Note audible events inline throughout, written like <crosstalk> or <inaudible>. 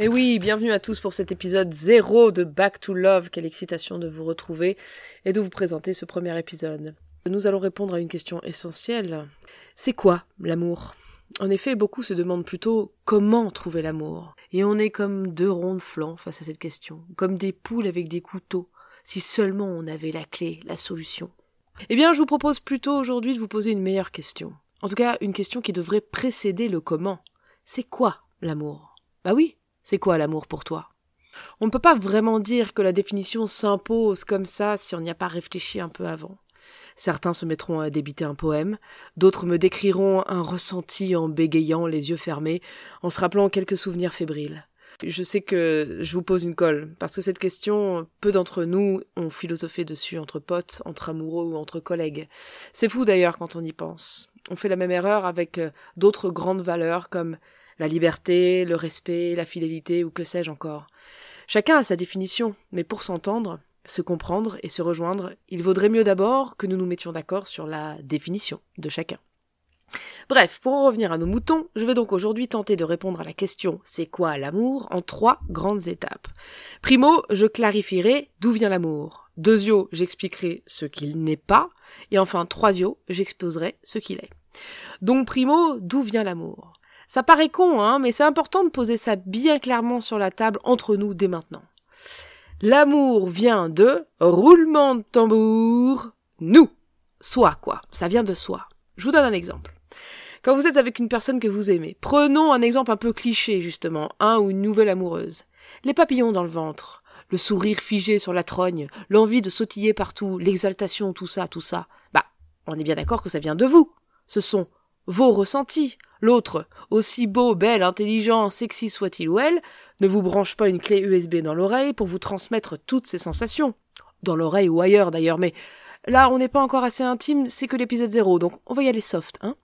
Et oui, bienvenue à tous pour cet épisode zéro de Back to Love. Quelle excitation de vous retrouver et de vous présenter ce premier épisode. Nous allons répondre à une question essentielle. C'est quoi l'amour? En effet, beaucoup se demandent plutôt comment trouver l'amour. Et on est comme deux ronds de flancs face à cette question, comme des poules avec des couteaux, si seulement on avait la clé, la solution. Eh bien, je vous propose plutôt aujourd'hui de vous poser une meilleure question. En tout cas, une question qui devrait précéder le comment. C'est quoi l'amour? Bah oui, c'est quoi l'amour pour toi? On ne peut pas vraiment dire que la définition s'impose comme ça si on n'y a pas réfléchi un peu avant. Certains se mettront à débiter un poème, d'autres me décriront un ressenti en bégayant les yeux fermés, en se rappelant quelques souvenirs fébriles. Je sais que je vous pose une colle, parce que cette question, peu d'entre nous ont philosophé dessus entre potes, entre amoureux ou entre collègues. C'est fou d'ailleurs quand on y pense. On fait la même erreur avec euh, d'autres grandes valeurs comme la liberté, le respect, la fidélité ou que sais-je encore. Chacun a sa définition, mais pour s'entendre, se comprendre et se rejoindre, il vaudrait mieux d'abord que nous nous mettions d'accord sur la définition de chacun. Bref, pour en revenir à nos moutons, je vais donc aujourd'hui tenter de répondre à la question c'est quoi l'amour? en trois grandes étapes. Primo, je clarifierai d'où vient l'amour. Deuxio, j'expliquerai ce qu'il n'est pas. Et enfin, troisio, j'exposerai ce qu'il est. Donc primo, d'où vient l'amour? Ça paraît con, hein, mais c'est important de poser ça bien clairement sur la table entre nous dès maintenant. L'amour vient de roulement de tambour, nous. Soi, quoi. Ça vient de soi. Je vous donne un exemple. Quand vous êtes avec une personne que vous aimez, prenons un exemple un peu cliché, justement, un ou une nouvelle amoureuse. Les papillons dans le ventre, le sourire figé sur la trogne, l'envie de sautiller partout, l'exaltation, tout ça, tout ça. Bah, on est bien d'accord que ça vient de vous. Ce sont vos ressentis, L'autre, aussi beau, belle, intelligent, sexy soit-il ou elle, ne vous branche pas une clé USB dans l'oreille pour vous transmettre toutes ces sensations. Dans l'oreille ou ailleurs d'ailleurs, mais là on n'est pas encore assez intime, c'est que l'épisode zéro, donc on va y aller soft, hein.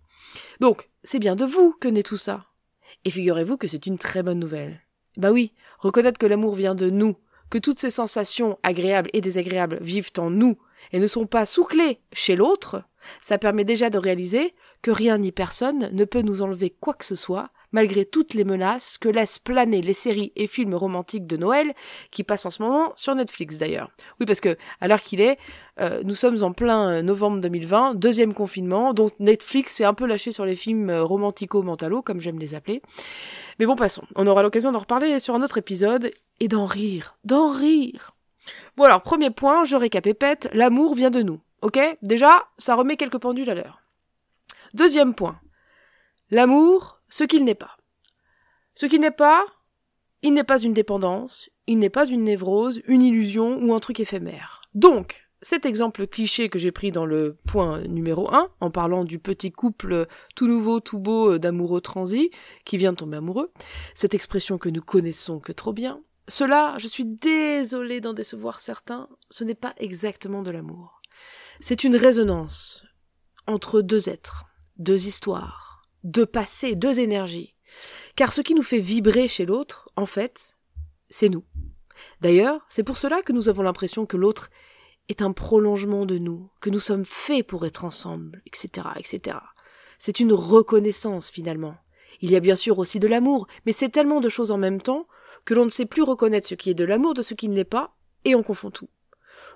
Donc, c'est bien de vous que naît tout ça. Et figurez-vous que c'est une très bonne nouvelle. Bah oui, reconnaître que l'amour vient de nous, que toutes ces sensations agréables et désagréables vivent en nous et ne sont pas sous clé chez l'autre, ça permet déjà de réaliser que rien ni personne ne peut nous enlever quoi que ce soit, malgré toutes les menaces que laissent planer les séries et films romantiques de Noël, qui passent en ce moment sur Netflix d'ailleurs. Oui, parce que, à l'heure qu'il est, euh, nous sommes en plein euh, novembre 2020, deuxième confinement, donc Netflix s'est un peu lâché sur les films euh, romantico-mentalos, comme j'aime les appeler. Mais bon, passons. On aura l'occasion d'en reparler sur un autre épisode, et d'en rire. D'en rire. Bon alors, premier point, je récapépète, l'amour vient de nous. Ok? Déjà, ça remet quelques pendules à l'heure. Deuxième point. L'amour, ce qu'il n'est pas. Ce qu'il n'est pas, il n'est pas une dépendance, il n'est pas une névrose, une illusion ou un truc éphémère. Donc, cet exemple cliché que j'ai pris dans le point numéro 1, en parlant du petit couple tout nouveau, tout beau d'amoureux transi, qui vient de tomber amoureux, cette expression que nous connaissons que trop bien, cela, je suis désolée d'en décevoir certains, ce n'est pas exactement de l'amour. C'est une résonance entre deux êtres, deux histoires, deux passés, deux énergies. Car ce qui nous fait vibrer chez l'autre, en fait, c'est nous. D'ailleurs, c'est pour cela que nous avons l'impression que l'autre est un prolongement de nous, que nous sommes faits pour être ensemble, etc., etc. C'est une reconnaissance, finalement. Il y a bien sûr aussi de l'amour, mais c'est tellement de choses en même temps que l'on ne sait plus reconnaître ce qui est de l'amour de ce qui ne l'est pas, et on confond tout.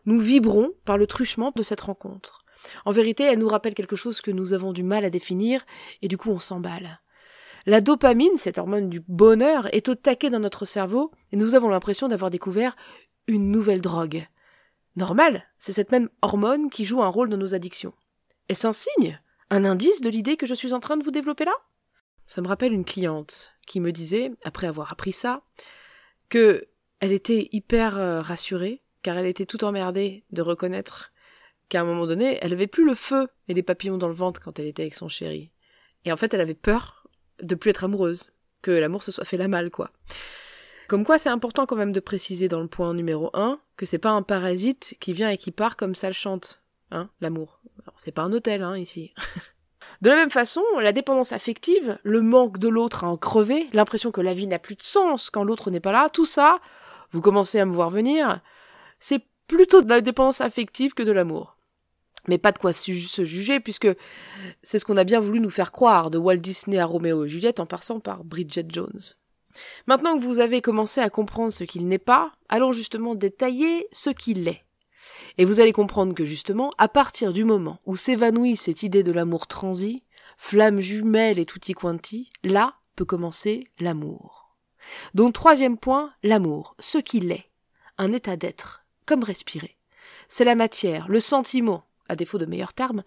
Nous vibrons par le truchement de cette rencontre. En vérité, elle nous rappelle quelque chose que nous avons du mal à définir, et du coup on s'emballe. La dopamine, cette hormone du bonheur, est au taquet dans notre cerveau, et nous avons l'impression d'avoir découvert une nouvelle drogue. Normal, c'est cette même hormone qui joue un rôle dans nos addictions. Est-ce un signe? Un indice de l'idée que je suis en train de vous développer là? Ça me rappelle une cliente qui me disait, après avoir appris ça, que elle était hyper euh, rassurée, car elle était tout emmerdée de reconnaître qu'à un moment donné, elle avait plus le feu et les papillons dans le ventre quand elle était avec son chéri. Et en fait, elle avait peur de plus être amoureuse, que l'amour se soit fait la mal, quoi. Comme quoi, c'est important quand même de préciser dans le point numéro 1 que c'est pas un parasite qui vient et qui part comme ça le chante. Hein, l'amour. C'est pas un hôtel, hein, ici. <laughs> De la même façon, la dépendance affective, le manque de l'autre à en crever, l'impression que la vie n'a plus de sens quand l'autre n'est pas là, tout ça, vous commencez à me voir venir, c'est plutôt de la dépendance affective que de l'amour. Mais pas de quoi se juger, puisque c'est ce qu'on a bien voulu nous faire croire, de Walt Disney à Roméo et Juliette en passant par Bridget Jones. Maintenant que vous avez commencé à comprendre ce qu'il n'est pas, allons justement détailler ce qu'il est. Et vous allez comprendre que justement, à partir du moment où s'évanouit cette idée de l'amour transi, flamme jumelle et tutti quanti, là peut commencer l'amour. Donc troisième point, l'amour, ce qu'il est, un état d'être, comme respirer. C'est la matière, le sentiment, à défaut de meilleurs termes,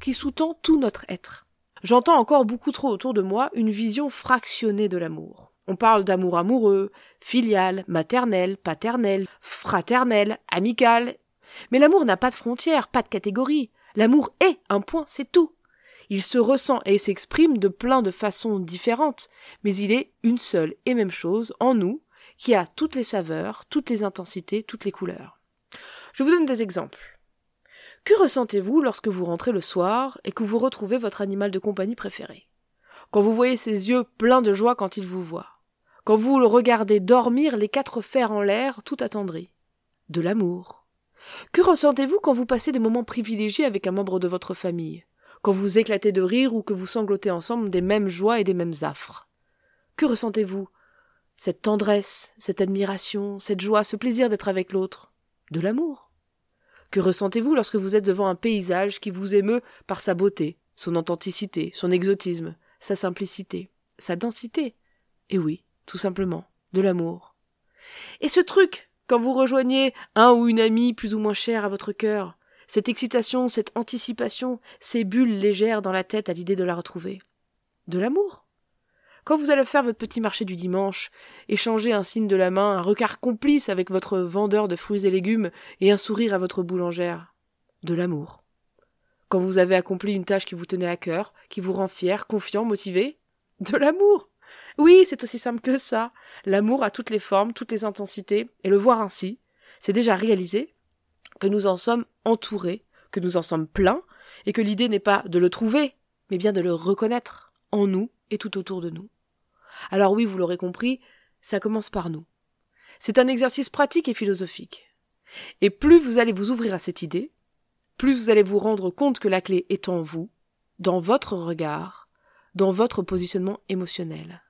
qui sous-tend tout notre être. J'entends encore beaucoup trop autour de moi une vision fractionnée de l'amour. On parle d'amour amoureux, filial, maternel, paternel, fraternel, amical, mais l'amour n'a pas de frontières, pas de catégories. L'amour est un point, c'est tout. Il se ressent et s'exprime de plein de façons différentes, mais il est une seule et même chose en nous, qui a toutes les saveurs, toutes les intensités, toutes les couleurs. Je vous donne des exemples. Que ressentez-vous lorsque vous rentrez le soir et que vous retrouvez votre animal de compagnie préféré? Quand vous voyez ses yeux pleins de joie quand il vous voit? Quand vous le regardez dormir les quatre fers en l'air tout attendri? De l'amour. Que ressentez-vous quand vous passez des moments privilégiés avec un membre de votre famille? Quand vous éclatez de rire ou que vous sanglotez ensemble des mêmes joies et des mêmes affres? Que ressentez-vous? Cette tendresse, cette admiration, cette joie, ce plaisir d'être avec l'autre? De l'amour. Que ressentez-vous lorsque vous êtes devant un paysage qui vous émeut par sa beauté, son authenticité, son exotisme, sa simplicité, sa densité? Et oui, tout simplement, de l'amour. Et ce truc quand vous rejoignez un ou une amie plus ou moins chère à votre cœur, cette excitation, cette anticipation, ces bulles légères dans la tête à l'idée de la retrouver. De l'amour. Quand vous allez faire votre petit marché du dimanche, échanger un signe de la main, un regard complice avec votre vendeur de fruits et légumes et un sourire à votre boulangère. De l'amour. Quand vous avez accompli une tâche qui vous tenait à cœur, qui vous rend fier, confiant, motivé. De l'amour. Oui, c'est aussi simple que ça. L'amour a toutes les formes, toutes les intensités, et le voir ainsi, c'est déjà réaliser que nous en sommes entourés, que nous en sommes pleins, et que l'idée n'est pas de le trouver, mais bien de le reconnaître en nous et tout autour de nous. Alors oui, vous l'aurez compris, ça commence par nous. C'est un exercice pratique et philosophique. Et plus vous allez vous ouvrir à cette idée, plus vous allez vous rendre compte que la clé est en vous, dans votre regard, dans votre positionnement émotionnel.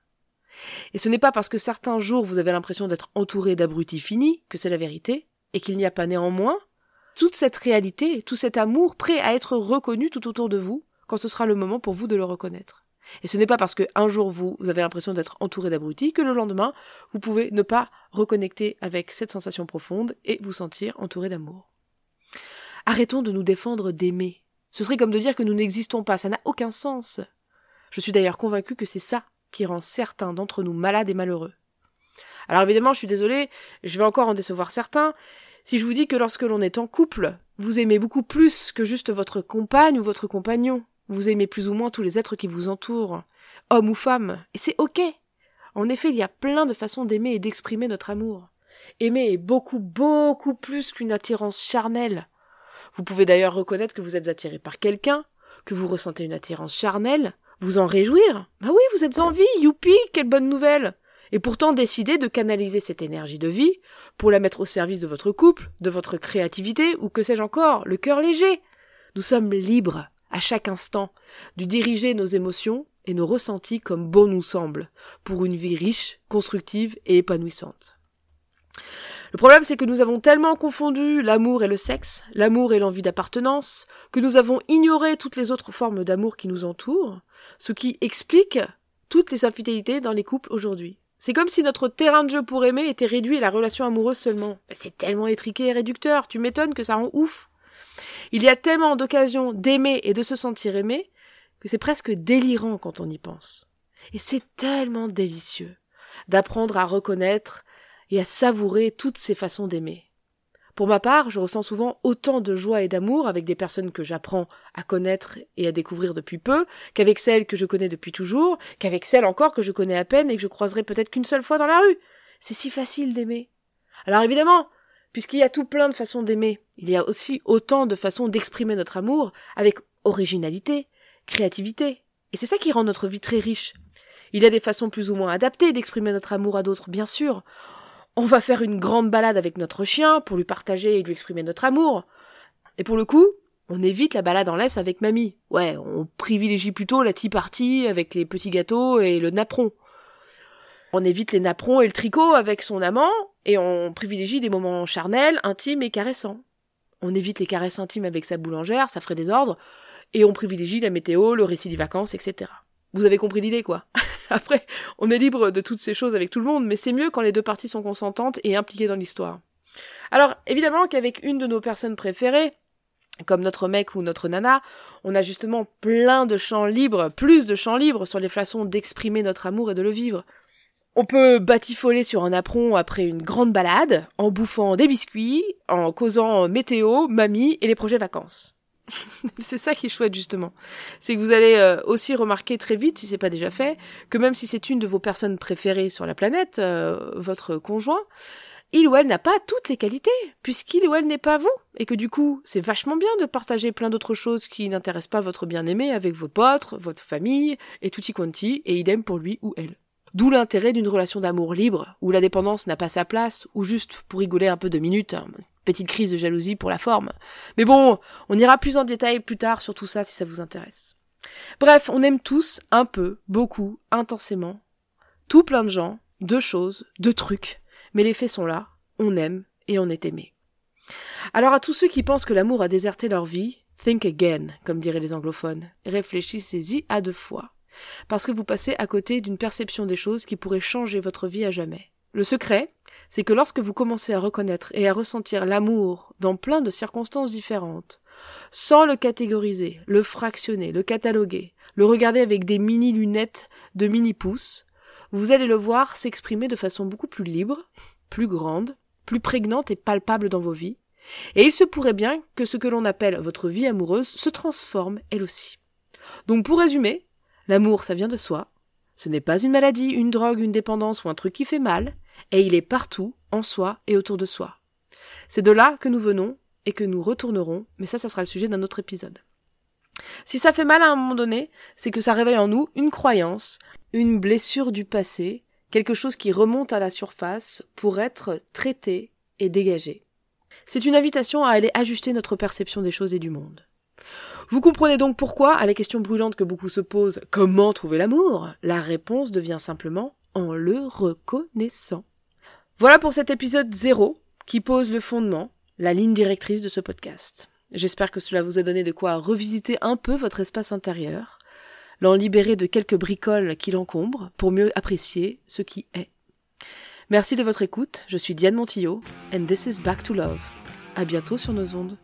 Et ce n'est pas parce que certains jours vous avez l'impression d'être entouré d'abrutis finis que c'est la vérité, et qu'il n'y a pas néanmoins toute cette réalité, tout cet amour prêt à être reconnu tout autour de vous quand ce sera le moment pour vous de le reconnaître. Et ce n'est pas parce que un jour vous, avez l'impression d'être entouré d'abrutis que le lendemain vous pouvez ne pas reconnecter avec cette sensation profonde et vous sentir entouré d'amour. Arrêtons de nous défendre d'aimer. Ce serait comme de dire que nous n'existons pas, ça n'a aucun sens. Je suis d'ailleurs convaincu que c'est ça qui rend certains d'entre nous malades et malheureux. Alors évidemment, je suis désolée, je vais encore en décevoir certains, si je vous dis que lorsque l'on est en couple, vous aimez beaucoup plus que juste votre compagne ou votre compagnon. Vous aimez plus ou moins tous les êtres qui vous entourent, hommes ou femmes, et c'est ok. En effet, il y a plein de façons d'aimer et d'exprimer notre amour. Aimer est beaucoup, beaucoup plus qu'une attirance charnelle. Vous pouvez d'ailleurs reconnaître que vous êtes attiré par quelqu'un, que vous ressentez une attirance charnelle, vous en réjouir Bah oui, vous êtes en vie, youpi, quelle bonne nouvelle Et pourtant décider de canaliser cette énergie de vie pour la mettre au service de votre couple, de votre créativité, ou que sais-je encore, le cœur léger. Nous sommes libres, à chaque instant, de diriger nos émotions et nos ressentis comme bon nous semble, pour une vie riche, constructive et épanouissante. Le problème, c'est que nous avons tellement confondu l'amour et le sexe, l'amour et l'envie d'appartenance, que nous avons ignoré toutes les autres formes d'amour qui nous entourent, ce qui explique toutes les infidélités dans les couples aujourd'hui. C'est comme si notre terrain de jeu pour aimer était réduit à la relation amoureuse seulement. C'est tellement étriqué et réducteur, tu m'étonnes que ça rend ouf. Il y a tellement d'occasions d'aimer et de se sentir aimé que c'est presque délirant quand on y pense. Et c'est tellement délicieux d'apprendre à reconnaître et à savourer toutes ces façons d'aimer. Pour ma part, je ressens souvent autant de joie et d'amour avec des personnes que j'apprends à connaître et à découvrir depuis peu, qu'avec celles que je connais depuis toujours, qu'avec celles encore que je connais à peine et que je croiserai peut-être qu'une seule fois dans la rue. C'est si facile d'aimer. Alors évidemment, puisqu'il y a tout plein de façons d'aimer, il y a aussi autant de façons d'exprimer notre amour avec originalité, créativité. Et c'est ça qui rend notre vie très riche. Il y a des façons plus ou moins adaptées d'exprimer notre amour à d'autres, bien sûr. On va faire une grande balade avec notre chien pour lui partager et lui exprimer notre amour. Et pour le coup, on évite la balade en laisse avec mamie. Ouais, on privilégie plutôt la tea party avec les petits gâteaux et le napperon. On évite les napperons et le tricot avec son amant, et on privilégie des moments charnels, intimes et caressants. On évite les caresses intimes avec sa boulangère, ça ferait des ordres, et on privilégie la météo, le récit des vacances, etc. Vous avez compris l'idée, quoi. <laughs> Après, on est libre de toutes ces choses avec tout le monde, mais c'est mieux quand les deux parties sont consentantes et impliquées dans l'histoire. Alors, évidemment qu'avec une de nos personnes préférées, comme notre mec ou notre nana, on a justement plein de champs libres, plus de champs libres sur les façons d'exprimer notre amour et de le vivre. On peut batifoler sur un apron après une grande balade, en bouffant des biscuits, en causant météo, mamie et les projets vacances. <laughs> c'est ça qui est chouette justement. C'est que vous allez euh, aussi remarquer très vite, si c'est pas déjà fait, que même si c'est une de vos personnes préférées sur la planète, euh, votre conjoint, il ou elle n'a pas toutes les qualités, puisqu'il ou elle n'est pas vous, et que du coup, c'est vachement bien de partager plein d'autres choses qui n'intéressent pas votre bien-aimé avec vos potes, votre famille, et tutti quanti, et idem pour lui ou elle. D'où l'intérêt d'une relation d'amour libre, où la dépendance n'a pas sa place, ou juste pour rigoler un peu de minutes, hein, petite crise de jalousie pour la forme. Mais bon, on ira plus en détail plus tard sur tout ça si ça vous intéresse. Bref, on aime tous, un peu, beaucoup, intensément, tout plein de gens, de choses, de trucs, mais les faits sont là, on aime et on est aimé. Alors à tous ceux qui pensent que l'amour a déserté leur vie, think again, comme diraient les anglophones, réfléchissez-y à deux fois, parce que vous passez à côté d'une perception des choses qui pourrait changer votre vie à jamais. Le secret, c'est que lorsque vous commencez à reconnaître et à ressentir l'amour dans plein de circonstances différentes, sans le catégoriser, le fractionner, le cataloguer, le regarder avec des mini lunettes de mini pouces, vous allez le voir s'exprimer de façon beaucoup plus libre, plus grande, plus prégnante et palpable dans vos vies, et il se pourrait bien que ce que l'on appelle votre vie amoureuse se transforme elle aussi. Donc pour résumer, l'amour ça vient de soi, ce n'est pas une maladie, une drogue, une dépendance ou un truc qui fait mal, et il est partout, en soi et autour de soi. C'est de là que nous venons et que nous retournerons, mais ça, ça sera le sujet d'un autre épisode. Si ça fait mal à un moment donné, c'est que ça réveille en nous une croyance, une blessure du passé, quelque chose qui remonte à la surface pour être traité et dégagé. C'est une invitation à aller ajuster notre perception des choses et du monde. Vous comprenez donc pourquoi, à la question brûlante que beaucoup se posent, comment trouver l'amour, la réponse devient simplement en le reconnaissant. Voilà pour cet épisode 0 qui pose le fondement, la ligne directrice de ce podcast. J'espère que cela vous a donné de quoi revisiter un peu votre espace intérieur, l'en libérer de quelques bricoles qui l'encombrent pour mieux apprécier ce qui est. Merci de votre écoute, je suis Diane Montillot, and this is Back to Love. À bientôt sur nos ondes.